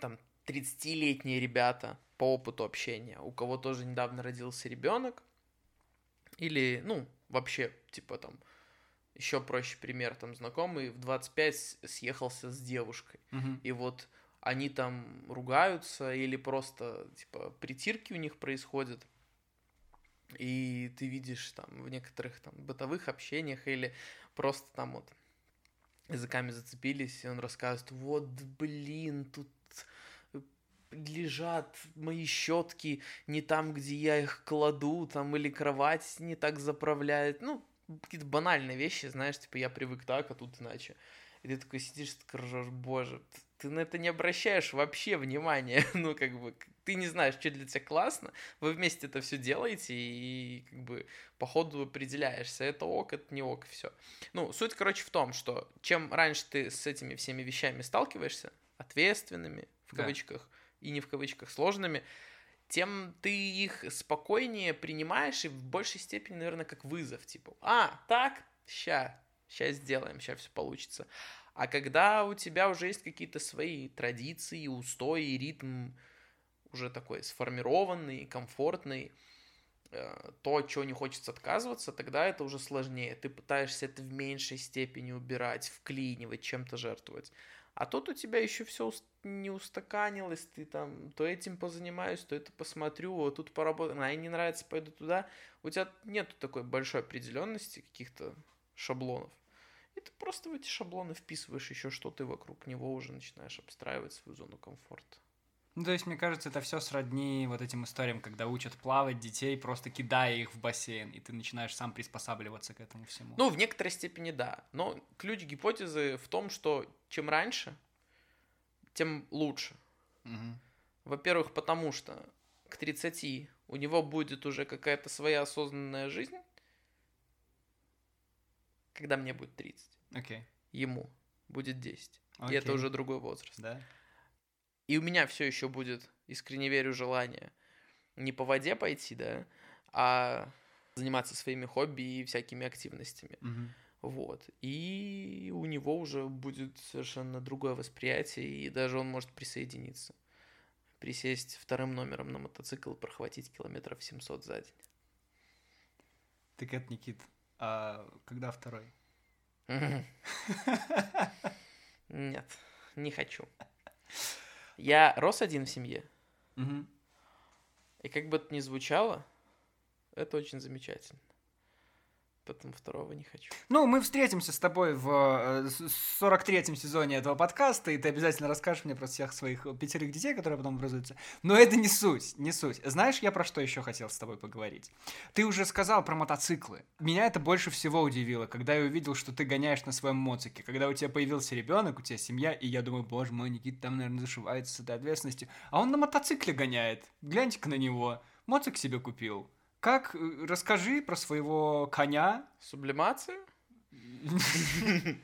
там 30-летние ребята по опыту общения, у кого тоже недавно родился ребенок, или, ну, вообще, типа там, еще проще пример, там, знакомый в 25 с- съехался с девушкой, Мгм. и вот они там ругаются, или просто, типа, притирки у них происходят, и ты видишь там в некоторых там бытовых общениях или просто там вот языками зацепились, и он рассказывает, вот, блин, тут лежат мои щетки не там, где я их кладу, там, или кровать не так заправляет. Ну, какие-то банальные вещи, знаешь, типа, я привык так, а тут иначе. И ты такой сидишь, такой ржешь, боже, ты на это не обращаешь вообще внимания. ну, как бы, ты не знаешь, что для тебя классно, вы вместе это все делаете, и, как бы, по ходу определяешься, это ок, это не ок, все. Ну, суть, короче, в том, что чем раньше ты с этими всеми вещами сталкиваешься, ответственными, в Да. кавычках, и не в кавычках, сложными, тем ты их спокойнее принимаешь и в большей степени, наверное, как вызов. Типа, а, так, ща, ща сделаем, ща все получится. А когда у тебя уже есть какие-то свои традиции, устои, ритм уже такой сформированный, комфортный, э, то, от чего не хочется отказываться, тогда это уже сложнее. Ты пытаешься это в меньшей степени убирать, вклинивать, чем-то жертвовать. А тут у тебя еще все не устаканилось, ты там то этим позанимаюсь, то это посмотрю, вот тут поработаю, а не нравится, пойду туда. У тебя нету такой большой определенности, каких-то шаблонов. И ты просто в эти шаблоны вписываешь еще что-то, и вокруг него уже начинаешь обстраивать свою зону комфорта. Ну, то есть, мне кажется, это все сродни вот этим историям, когда учат плавать детей, просто кидая их в бассейн, и ты начинаешь сам приспосабливаться к этому всему. Ну, в некоторой степени да. Но ключ гипотезы в том, что чем раньше, тем лучше. Мгм. Во-первых, потому что к 30 у него будет уже какая-то своя осознанная жизнь, когда мне будет 30. Окей. Ему будет 10. И Окей. это уже другой возраст. Да. И у меня все еще будет, искренне верю, желание не по воде пойти, да, а заниматься своими хобби и всякими активностями. Мгм. Вот. И у него уже будет совершенно другое восприятие, и даже он может присоединиться. Присесть вторым номером на мотоцикл и прохватить километров 700 за день. Так это, Никит, а когда второй? Нет, не хочу. Я рос один в семье, Мгм. и как бы это ни звучало, это очень замечательно. Поэтому второго не хочу. Ну, мы встретимся с тобой в э, с- 43-м сезоне этого подкаста, и ты обязательно расскажешь мне про всех своих пятерых детей, которые потом образуются. Но это не суть, не суть. Знаешь, я про что еще хотел с тобой поговорить? Ты уже сказал про мотоциклы. Меня это больше всего удивило, когда я увидел, что ты гоняешь на своем моцике. Когда у тебя появился ребенок, у тебя семья, и я думаю, боже мой, Никита там, наверное, зашивается с этой ответственностью. А он на мотоцикле гоняет. Гляньте-ка на него. Моцик себе купил. Как? Э, Расскажи про своего коня, Сублимация?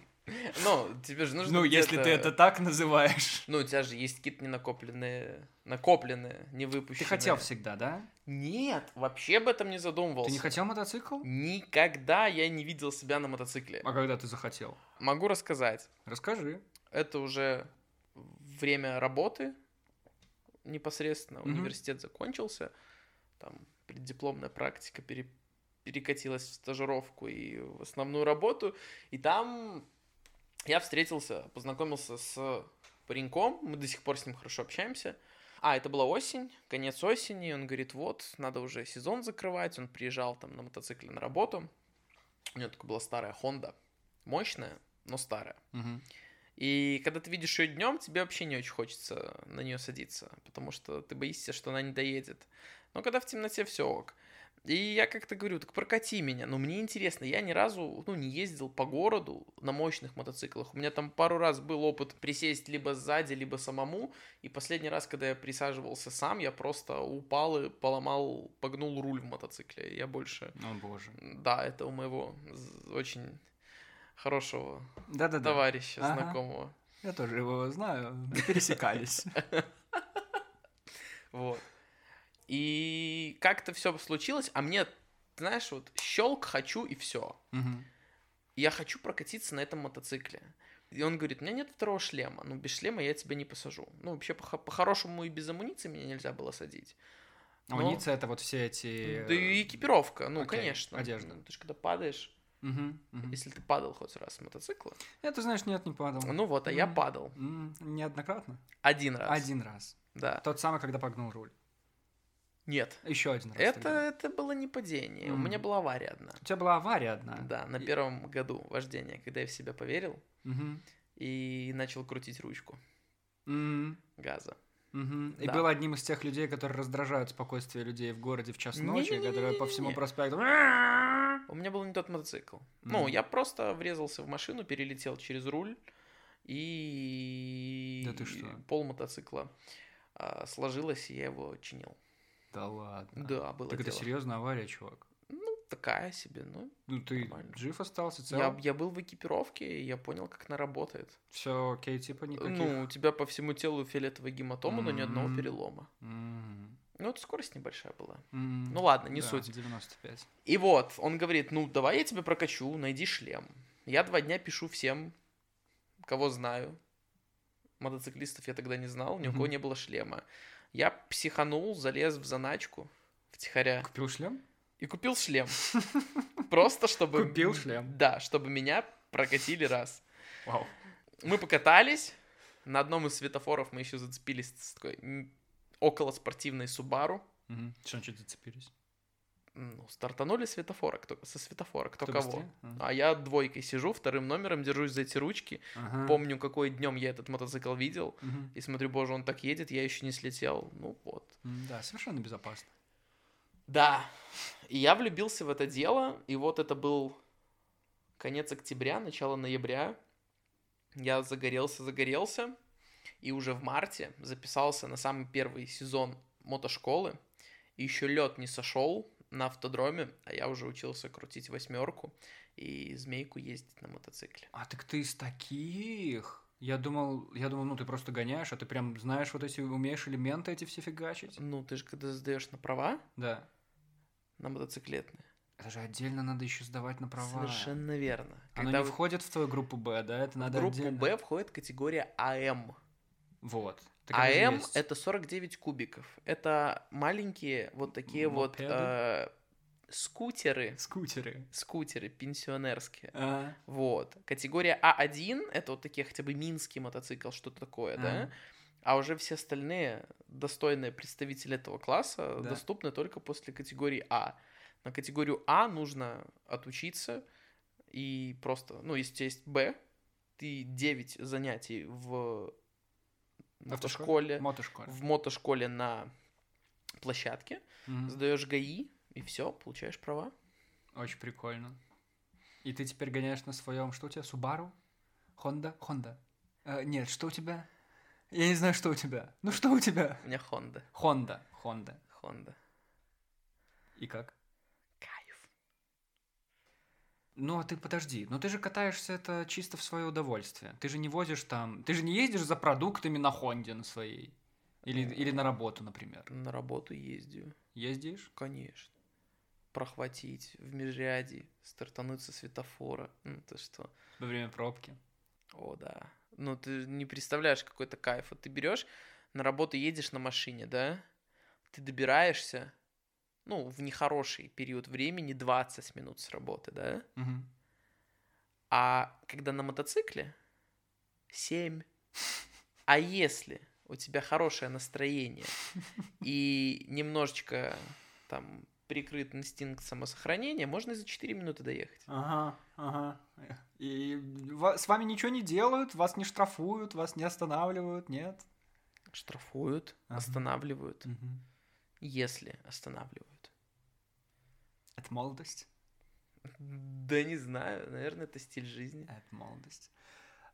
Ну, тебе же нужно Ну, если ты это так называешь. Ну, у тебя же есть какие-то ненакопленные, накопленные, не Ты выпущенные. хотел всегда, да? Нет, вообще об этом не задумывался. Ты не хотел мотоцикл? Никогда я не видел себя на мотоцикле. А когда ты захотел? Могу рассказать. Расскажи. Это уже время работы. непосредственно университет закончился, там преддипломная практика пере- перекатилась в стажировку и в основную работу, и там я встретился, познакомился с пареньком, мы до сих пор с ним хорошо общаемся. А, это была осень, конец осени, он говорит, вот, надо уже сезон закрывать, он приезжал там на мотоцикле на работу, у него такая была старая Honda, мощная, но старая. Мгм. И когда ты видишь ее днем, тебе вообще не очень хочется на нее садиться, потому что ты боишься, что она не доедет. Но когда в темноте все ок. И я как-то говорю, так прокати меня. Но мне интересно, я ни разу ну, не ездил по городу на мощных мотоциклах. У меня там пару раз был опыт присесть либо сзади, либо самому. И последний раз, когда я присаживался сам, я просто упал и поломал, погнул руль в мотоцикле. Я больше... О, боже. Да, это у моего очень хорошего Да-да-да. товарища, Ага. знакомого. Я тоже его знаю. Пересекались. Вот. И как-то все случилось, а мне, знаешь, вот щелк хочу и все. Я хочу прокатиться на этом мотоцикле. И он говорит, у меня нет второго шлема. Ну, без шлема я тебя не посажу. Ну, вообще, по- по-хорошему и без амуниции меня нельзя было садить. Но- Амуниция это вот все эти... Да и экипировка, ну, конечно. одежда. Ну, Ты же когда падаешь, Мгм, мгм. если ты падал хоть раз с мотоцикла, Я, ты знаешь, нет, не падал. ну вот, а я Мгм. падал. М, Неоднократно? Один раз. Один раз. Да. Тот самый, когда погнул руль. Нет. Еще один раз. Это, тогда. это было не падение. У Мгм. меня была авария одна. У тебя была авария одна. Да, на И- первом году вождения, когда я в себя поверил Мгм. и начал крутить ручку М, газа. мгм. И Да. был одним из тех людей, которые раздражают спокойствие людей в городе в час ночи, которые по всему проспекту... У меня был не тот мотоцикл. Ну, Мгм. я просто врезался в машину, перелетел через руль и Да ты что? пол мотоцикла а, сложилось, и я его чинил. Да ладно. Да, было Так это дело. серьезная авария, чувак. Ну, такая себе, ну. Ну ты Нормально. жив остался, цел? Я, я был в экипировке, и я понял, как она работает. Все окей, типа никаких... Ну, у тебя по всему телу фиолетовая гематома, но ни одного перелома. М, Ну, это скорость небольшая была. м. Ну ладно, не Да, суть. 95. И вот, он говорит, ну, давай я тебя прокачу, найди шлем. Я два дня пишу всем, кого знаю. Мотоциклистов я тогда не знал, ни у кого Мгм. не было шлема. Я психанул, залез в заначку втихаря Купил шлем? и купил шлем. Просто чтобы... Купил шлем? Да, чтобы меня прокатили раз. Вау. Мы покатались. На одном из светофоров мы еще зацепились с такой около спортивной Субару. Мгм. Что, что зацепились? Ну, стартанули светофора, кто, со светофора, кто, Кто кого. быстрее? А. А я двойкой сижу, вторым номером держусь за эти ручки. Ага. Помню, какой днем я этот мотоцикл видел. Мгм. И смотрю, боже, он так едет, я еще не слетел. Ну вот. Да, совершенно безопасно. Да. И я влюбился в это дело. И вот это был конец октября, начало ноября. Я загорелся, загорелся. И уже в марте записался на самый первый сезон мотошколы. И еще лед не сошел на автодроме, а я уже учился крутить восьмерку и змейку ездить на мотоцикле. А так ты из таких? Я думал, я думал, ну ты просто гоняешь, а ты прям знаешь вот эти, умеешь элементы эти все фигачить? Ну, ты же когда сдаешь на права, Да. на мотоциклетные. Это же отдельно надо еще сдавать на права. Совершенно верно. Оно Когда не вы- входит в твою группу Б, да? Это в надо группу отдельно. Б входит категория АМ. Вот. Так АМ это 49 кубиков. Это маленькие вот такие вот Мопеды? э, скутеры, скутеры. скутеры пенсионерские. А, Вот. Категория А1 это вот такие хотя бы минский мотоцикл, что-то такое, да? Ага. А уже все остальные достойные представители этого класса Да. доступны только после категории А. На категорию А нужно отучиться и просто, ну, если у тебя есть Б, ты 9 занятий в мотошколе, Мотошколе. в мотошколе на площадке, Мгм. сдаешь ГАИ, и все, получаешь права. Очень прикольно. И ты теперь гоняешь на своем, что у тебя, Субару? Хонда? Хонда. Э, нет, что у тебя? Я не знаю, что у тебя. Ну что у тебя? У меня Honda. Хонда. Хонда. Honda. И как? Ну, а ты подожди, ну ты же катаешься это чисто в свое удовольствие. Ты же не возишь там, ты же не ездишь за продуктами на Хонде на своей. Или, или на работу, например. На работу ездию. Ездишь? Конечно. Прохватить в межряде, стартануть со светофора. Ну, ты что? Во время пробки. О, да. Ну, ты не представляешь, какой-то кайф. Вот ты берешь, на работу едешь на машине, да? Ты добираешься, ну, в нехороший период времени 20 минут с работы, да? Мгм. А когда на мотоцикле 7. А если у тебя хорошее настроение и немножечко там прикрыт инстинкт самосохранения, можно и за 4 минуты доехать. Ага, ага. И с вами ничего не делают, вас не штрафуют, вас не останавливают, нет? Штрафуют, Ага. останавливают, Мгм. если останавливают. Это молодость. Да не знаю, наверное, это стиль жизни. Это молодость.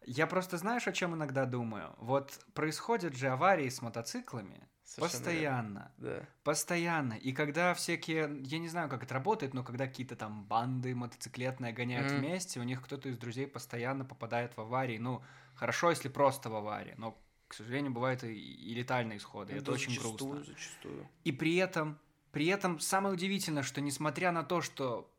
Я просто знаешь, о чем иногда думаю? Вот происходят же аварии с мотоциклами Совершенно верно. постоянно. Да. Постоянно. И когда всякие, я не знаю, как это работает, но когда какие-то там банды мотоциклетные гоняют Мгм. вместе, у них кто-то из друзей постоянно попадает в аварии. Ну, хорошо, если просто в аварии, но, к сожалению, бывают и, и летальные исходы. это Да, очень зачастую, грустно. Зачастую. И при этом, при этом самое удивительное, что несмотря на то, что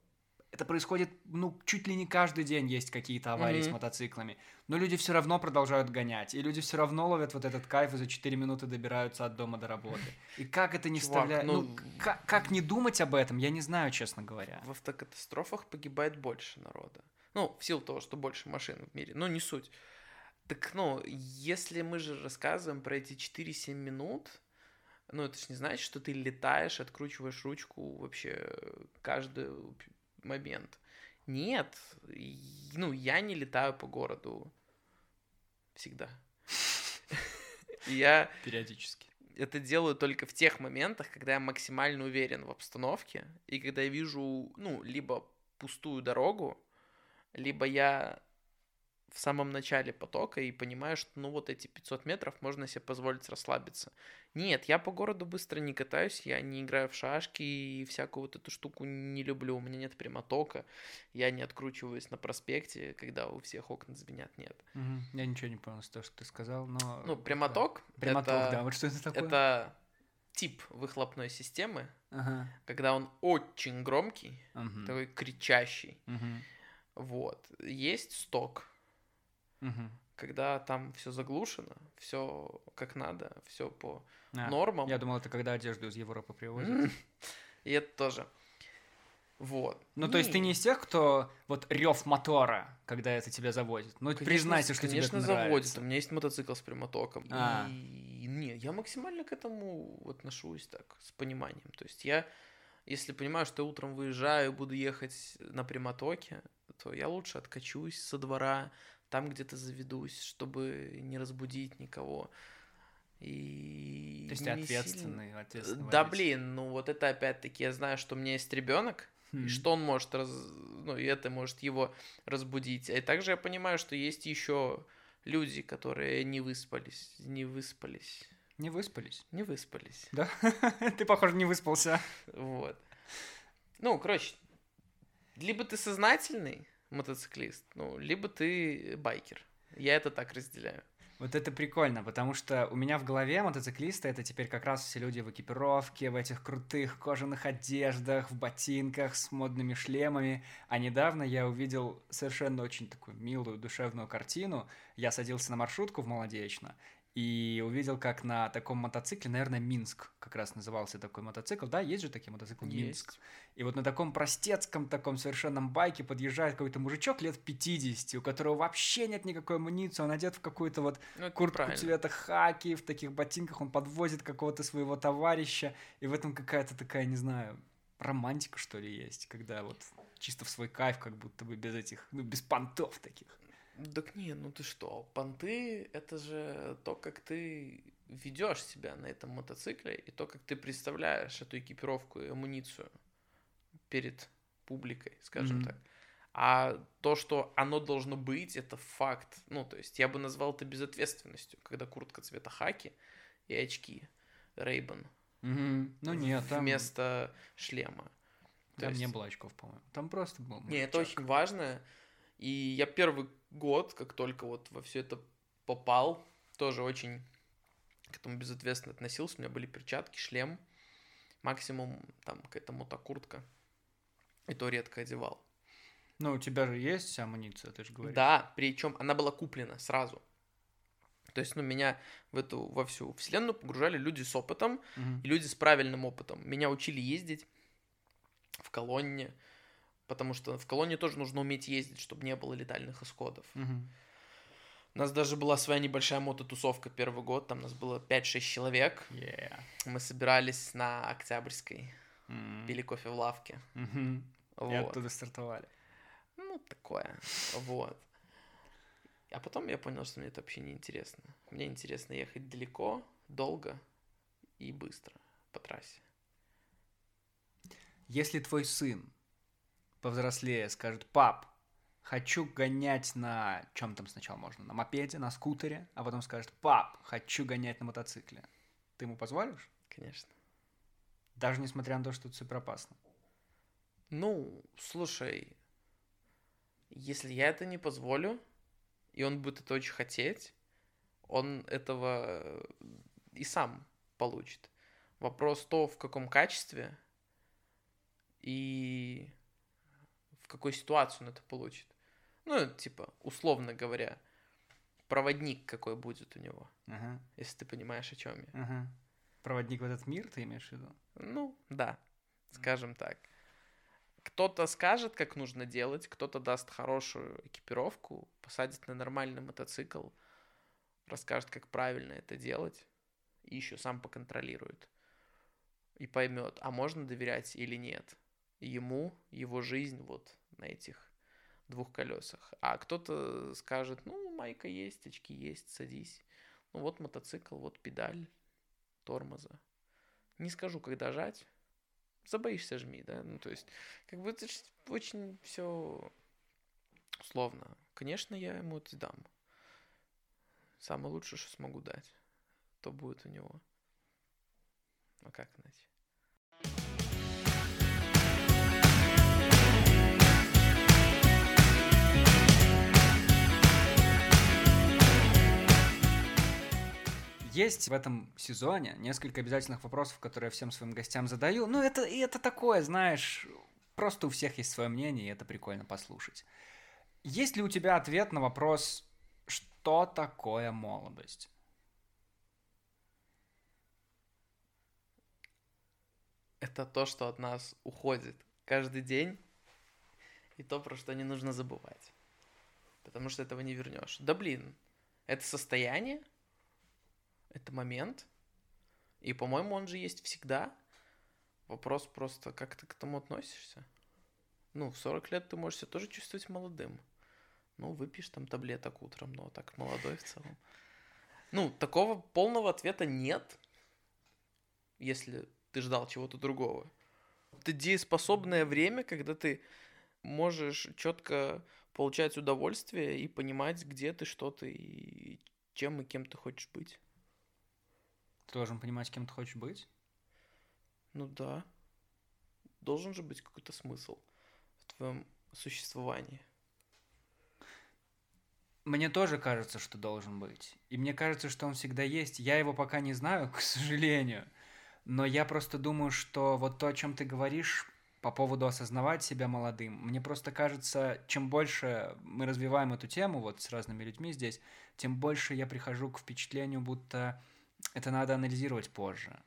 это происходит, ну, чуть ли не каждый день есть какие-то аварии с Мгм. мотоциклами, но люди все равно продолжают гонять, и люди все равно ловят вот этот кайф и за 4 минуты добираются от дома до работы. И как это не вставляет... Ну, ну, как, как не думать об этом, я не знаю, честно говоря. В автокатастрофах погибает больше народа. Ну, в силу того, что больше машин в мире. Но не суть. Так, ну, если мы же рассказываем про эти 4-7 минут, ну, это ж не значит, что ты летаешь, откручиваешь ручку вообще каждый момент. Нет, ну, я не летаю по городу всегда. Я Периодически. это делаю только в тех моментах, когда я максимально уверен в обстановке, и когда я вижу, ну, либо пустую дорогу, либо я в самом начале потока и понимаю, что, ну, вот эти 500 метров можно себе позволить расслабиться. Нет, я по городу быстро не катаюсь, я не играю в шашки и всякую вот эту штуку не люблю, у меня нет прямотока, я не откручиваюсь на проспекте, когда у всех окна звенят, нет. Мгм. Я ничего не понял с того, что ты сказал, но... Ну, прямоток Да. Прямоток, это, да, вот что это такое? это тип выхлопной системы, Ага. когда он очень громкий, Мгм. такой кричащий. Мгм. Вот. Есть сток, Когда там все заглушено, все как надо, все по А, нормам. Я думал, это когда одежду из Европы привозят. И это тоже. Вот. Ну, то есть ты не из тех, кто вот рев мотора, когда это тебя заводит. Ну, Конечно, признайся, что конечно, тебе это заводит. нравится. У меня есть мотоцикл с прямотоком. А. И не, я максимально к этому отношусь так, с пониманием. То есть я, если понимаю, что я утром выезжаю, буду ехать на прямотоке, то я лучше откачусь со двора, там где-то заведусь, чтобы не разбудить никого. И То есть ты сильно- ответственный, ответственный Да, водитель. блин, ну вот это опять-таки, я знаю, что у меня есть ребенок, и Мгм. что он может раз... ну и это может его разбудить. И также я понимаю, что есть еще люди, которые не выспались, не выспались, Не выспались. не выспались. Да? Ты, похоже, не выспался. Вот. Ну, короче, либо ты сознательный мотоциклист, ну, либо ты байкер. Я это так разделяю. Вот это прикольно, потому что у меня в голове мотоциклисты это теперь как раз все люди в экипировке, в этих крутых кожаных одеждах, в ботинках с модными шлемами. А недавно я увидел совершенно очень такую милую, душевную картину. Я садился на маршрутку в Молодечно и увидел, как на таком мотоцикле, наверное, Минск как раз назывался такой мотоцикл. Да, есть же такие мотоциклы Минск. Есть. И вот на таком простецком таком совершенном байке подъезжает какой-то мужичок лет 50, у которого вообще нет никакой амуниции, он одет в какую-то вот Ну, куртку правильно. цвета хаки, в таких ботинках, он подвозит какого-то своего товарища, и в этом какая-то такая, не знаю, романтика, что ли, есть, когда вот чисто в свой кайф, как будто бы без этих, ну, без понтов таких. Так не, ну ты что, понты это же то, как ты ведешь себя на этом мотоцикле и то, как ты представляешь эту экипировку и амуницию перед публикой, скажем Мгм. так. А то, что оно должно быть, это факт. Ну, то есть я бы назвал это безответственностью, когда куртка цвета хаки и очки Рейбан Ну нет, там, вместо шлема. То там не есть- было очков, по-моему. Там просто был Не, это очень важно. И я первый год, как только вот во все это попал, тоже очень к этому безответственно относился. У меня были перчатки, шлем, максимум там какая-то мотокуртка. И то редко одевал. Ну, у тебя же есть амуниция, ты же говоришь. Да, причем она была куплена сразу. То есть, ну, меня в эту, во всю вселенную погружали люди с опытом, и люди с правильным опытом. Меня учили ездить в колонне, потому что в колонне тоже нужно уметь ездить, чтобы не было летальных исходов. Мгм. У нас даже была своя небольшая мототусовка первый год, там нас было 5-6 человек. Yeah. Мы собирались на Октябрьской, М. пили кофе в лавке. И Вот. оттуда стартовали. Ну, такое. Вот. А потом я понял, что мне это вообще не интересно. Мне интересно ехать далеко, долго и быстро по трассе. Если твой сын повзрослее скажет, пап, хочу гонять на чем там сначала можно, на мопеде, на скутере, а потом скажет, пап, хочу гонять на мотоцикле, ты ему позволишь? Конечно. Даже несмотря на то, что это супер опасно. Ну, слушай, если я это не позволю, и он будет это очень хотеть, он этого э, и сам получит. Вопрос то, в каком качестве и какой ситуации он это получит. Ну, типа, условно говоря, проводник какой будет у него, Ага, если ты понимаешь, о чем я. ага. Проводник в этот мир, ты имеешь в виду? Ну, да, скажем так. Кто-то скажет, как нужно делать, кто-то даст хорошую экипировку, посадит на нормальный мотоцикл, расскажет, как правильно это делать, и еще сам поконтролирует. И поймет, а можно доверять или нет. Ему, его жизнь вот на этих двух колесах. А кто-то скажет, ну, майка есть, очки есть, садись. Ну, вот мотоцикл, вот педаль тормоза. Не скажу, когда жать. Забоишься, жми, да? Ну, то есть, как бы это очень все условно. Конечно, я ему это дам. Самое лучшее, что смогу дать, то будет у него. А как иначе? Есть в этом сезоне несколько обязательных вопросов, которые я всем своим гостям задаю. Ну, это, это такое, знаешь, просто у всех есть свое мнение, и это прикольно послушать. Есть ли у тебя ответ на вопрос, что такое молодость? Это то, что от нас уходит каждый день, и то, про что не нужно забывать. Потому что этого не вернешь. Да блин, это состояние, это момент, и, по-моему, он же есть всегда. Вопрос просто, как ты к этому относишься. Ну, в 40 лет ты можешь себя тоже чувствовать молодым. Ну, выпьешь там таблеток утром, но так молодой в целом. Ну, такого полного ответа нет, если ты ждал чего-то другого. Это дееспособное время, когда ты можешь четко получать удовольствие и понимать, где ты, что ты, и чем и кем ты хочешь быть. Ты должен понимать, кем ты хочешь быть? Ну да. Должен же быть какой-то смысл в твоем существовании. Мне тоже кажется, что должен быть. И мне кажется, что он всегда есть. Я его пока не знаю, к сожалению. Но я просто думаю, что вот то, о чем ты говоришь по поводу осознавать себя молодым, мне просто кажется, чем больше мы развиваем эту тему вот с разными людьми здесь, тем больше я прихожу к впечатлению, будто это надо анализировать позже.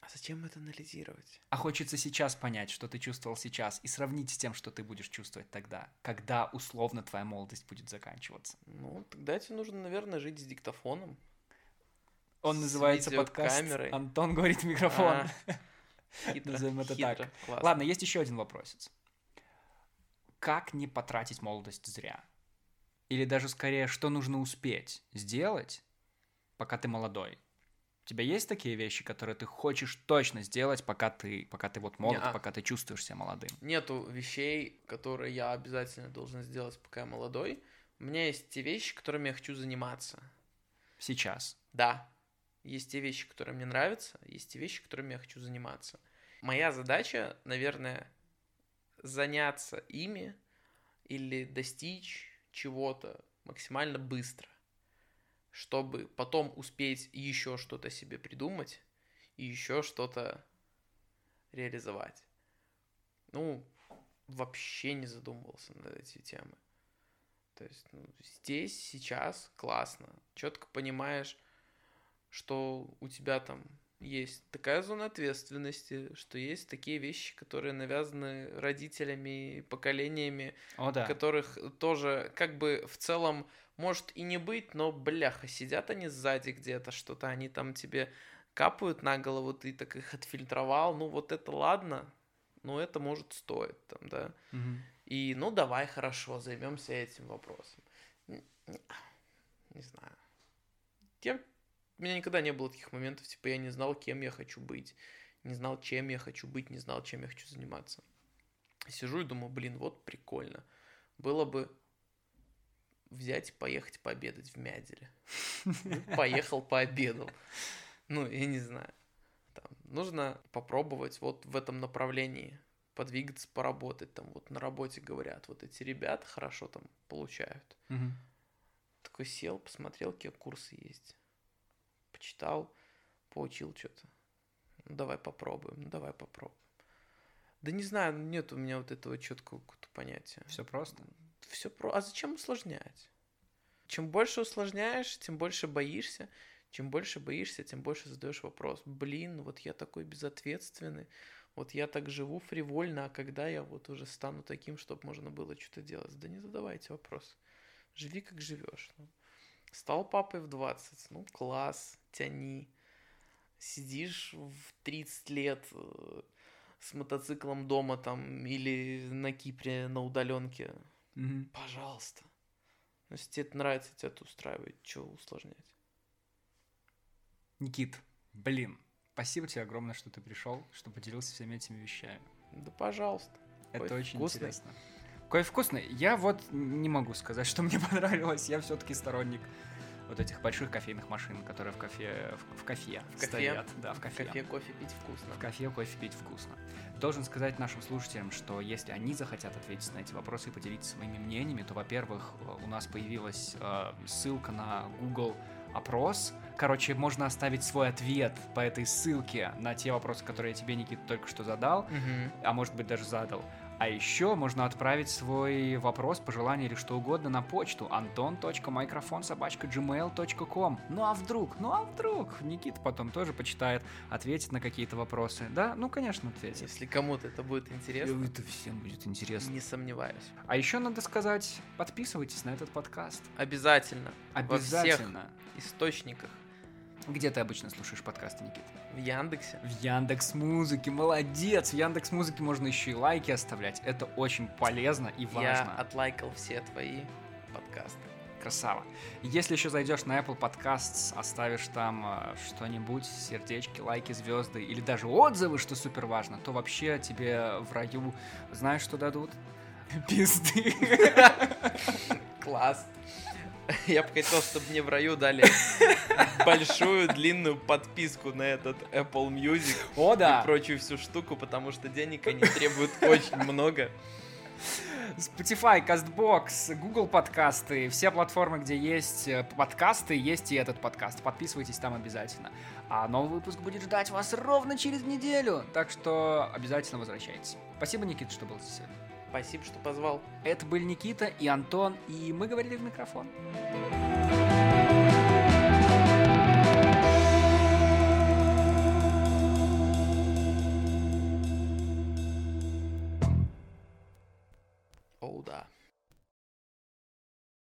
А зачем это анализировать? А хочется сейчас понять, что ты чувствовал сейчас, и сравнить с тем, что ты будешь чувствовать тогда, когда условно твоя молодость будет заканчиваться. Ну, тогда тебе нужно, наверное, жить с диктофоном. Он С называется подкаст. «Антон говорит в микрофон». А, Хитро, Назовем это хитро, так. классно. Ладно, есть еще один вопросец. Как не потратить молодость зря? Или даже скорее, что нужно успеть сделать, пока ты молодой? У тебя есть такие вещи, которые ты хочешь точно сделать, пока ты, пока ты вот молод, Не-а. пока ты чувствуешь себя молодым? Нету вещей, которые я обязательно должен сделать, пока я молодой. У меня есть те вещи, которыми я хочу заниматься. Сейчас. Да, есть те вещи, которые мне нравятся, есть те вещи, которыми я хочу заниматься. Моя задача, наверное, заняться ими или достичь чего-то максимально быстро, чтобы потом успеть еще что-то себе придумать и еще что-то реализовать. Ну, вообще не задумывался над эти темы. То есть ну, здесь, сейчас классно. Четко понимаешь, что у тебя там есть такая зона ответственности, что есть такие вещи, которые навязаны родителями, поколениями, О, да. которых тоже как бы в целом может и не быть, но бляха, сидят они сзади где-то, что-то они там тебе капают на голову, ты так их отфильтровал, ну вот это ладно, но это может стоить там, да. Мгм. И ну давай хорошо, займемся этим вопросом. Н- Не знаю. Я, у меня никогда не было таких моментов, типа я не знал, кем я хочу быть, не знал, чем я хочу быть, не знал, чем я хочу заниматься. Сижу и думаю, блин, вот прикольно. Было бы взять и поехать пообедать в Мяделе. Ну, Поехал, пообедал. Ну, я не знаю. Там, нужно попробовать вот в этом направлении подвигаться, поработать. Там вот на работе говорят, вот эти ребята хорошо там получают. Такой сел, посмотрел, какие курсы есть. Почитал, поучил что-то. Ну, давай попробуем, ну, давай попробуем. Да не знаю, нет у меня вот этого четкого какого-то понятия. Все просто. Все про... А зачем усложнять? Чем больше усложняешь, тем больше боишься. Чем больше боишься, тем больше задаешь вопрос. Блин, вот я такой безответственный. Вот я так живу фривольно, а когда я вот уже стану таким, чтобы можно было что-то делать? Да не задавайте вопрос. Живи, как живешь. Ну, стал папой в 20. Ну, класс, тяни. Сидишь в 30 лет э, с мотоциклом дома там или на Кипре на удаленке. Мгм. Пожалуйста. Ну, Если тебе это нравится, тебя это устраивает, что усложнять? Никит, блин, спасибо тебе огромное, что ты пришел, что поделился всеми этими вещами. Да пожалуйста. Это Кофе очень вкусный. интересно. Кофе вкусный. Я вот не могу сказать, что мне понравилось. Я все-таки сторонник вот этих больших кофейных машин, которые в кафе, в, в кафе В кафе? стоят. Да, в В кафе. кафе кофе пить вкусно. В кафе кофе пить вкусно. Должен сказать нашим слушателям, что если они захотят ответить на эти вопросы и поделиться своими мнениями, то, во-первых, у нас появилась э, ссылка на Google опрос. Короче, можно оставить свой ответ по этой ссылке на те вопросы, которые я тебе, Никита, только что задал, Мгм. а может быть даже задал. А еще можно отправить свой вопрос, пожелание или что угодно на почту anton.microfonsobachka.gmail.com Ну а вдруг, ну а вдруг Никита потом тоже почитает, ответит на какие-то вопросы. Да, ну конечно ответит. Если кому-то это будет интересно, Это всем будет интересно. не сомневаюсь. А еще надо сказать, подписывайтесь на этот подкаст. Обязательно. Во всех Обязательно. источниках. Где ты обычно слушаешь подкасты, Никита? В Яндексе. В Яндекс Музыке, молодец! В Яндекс Музыке можно еще и лайки оставлять. Это очень полезно и важно. Я отлайкал все твои подкасты. Красава. Если еще зайдешь на Apple Podcasts, оставишь там э, что-нибудь, сердечки, лайки, звезды или даже отзывы, что супер важно, то вообще тебе в раю знаешь, что дадут? Пизды. Класс. Я бы хотел, чтобы мне в раю дали большую длинную подписку на этот Apple Music О, и да. прочую всю штуку, потому что денег они требуют очень много. Spotify, CastBox, Google подкасты, все платформы, где есть э, подкасты, есть и этот подкаст. Подписывайтесь там обязательно. А новый выпуск будет ждать вас ровно через неделю, так что обязательно возвращайтесь. Спасибо, Никита, что был здесь сегодня. Спасибо, что позвал. Это были Никита и Антон, и мы говорили в микрофон.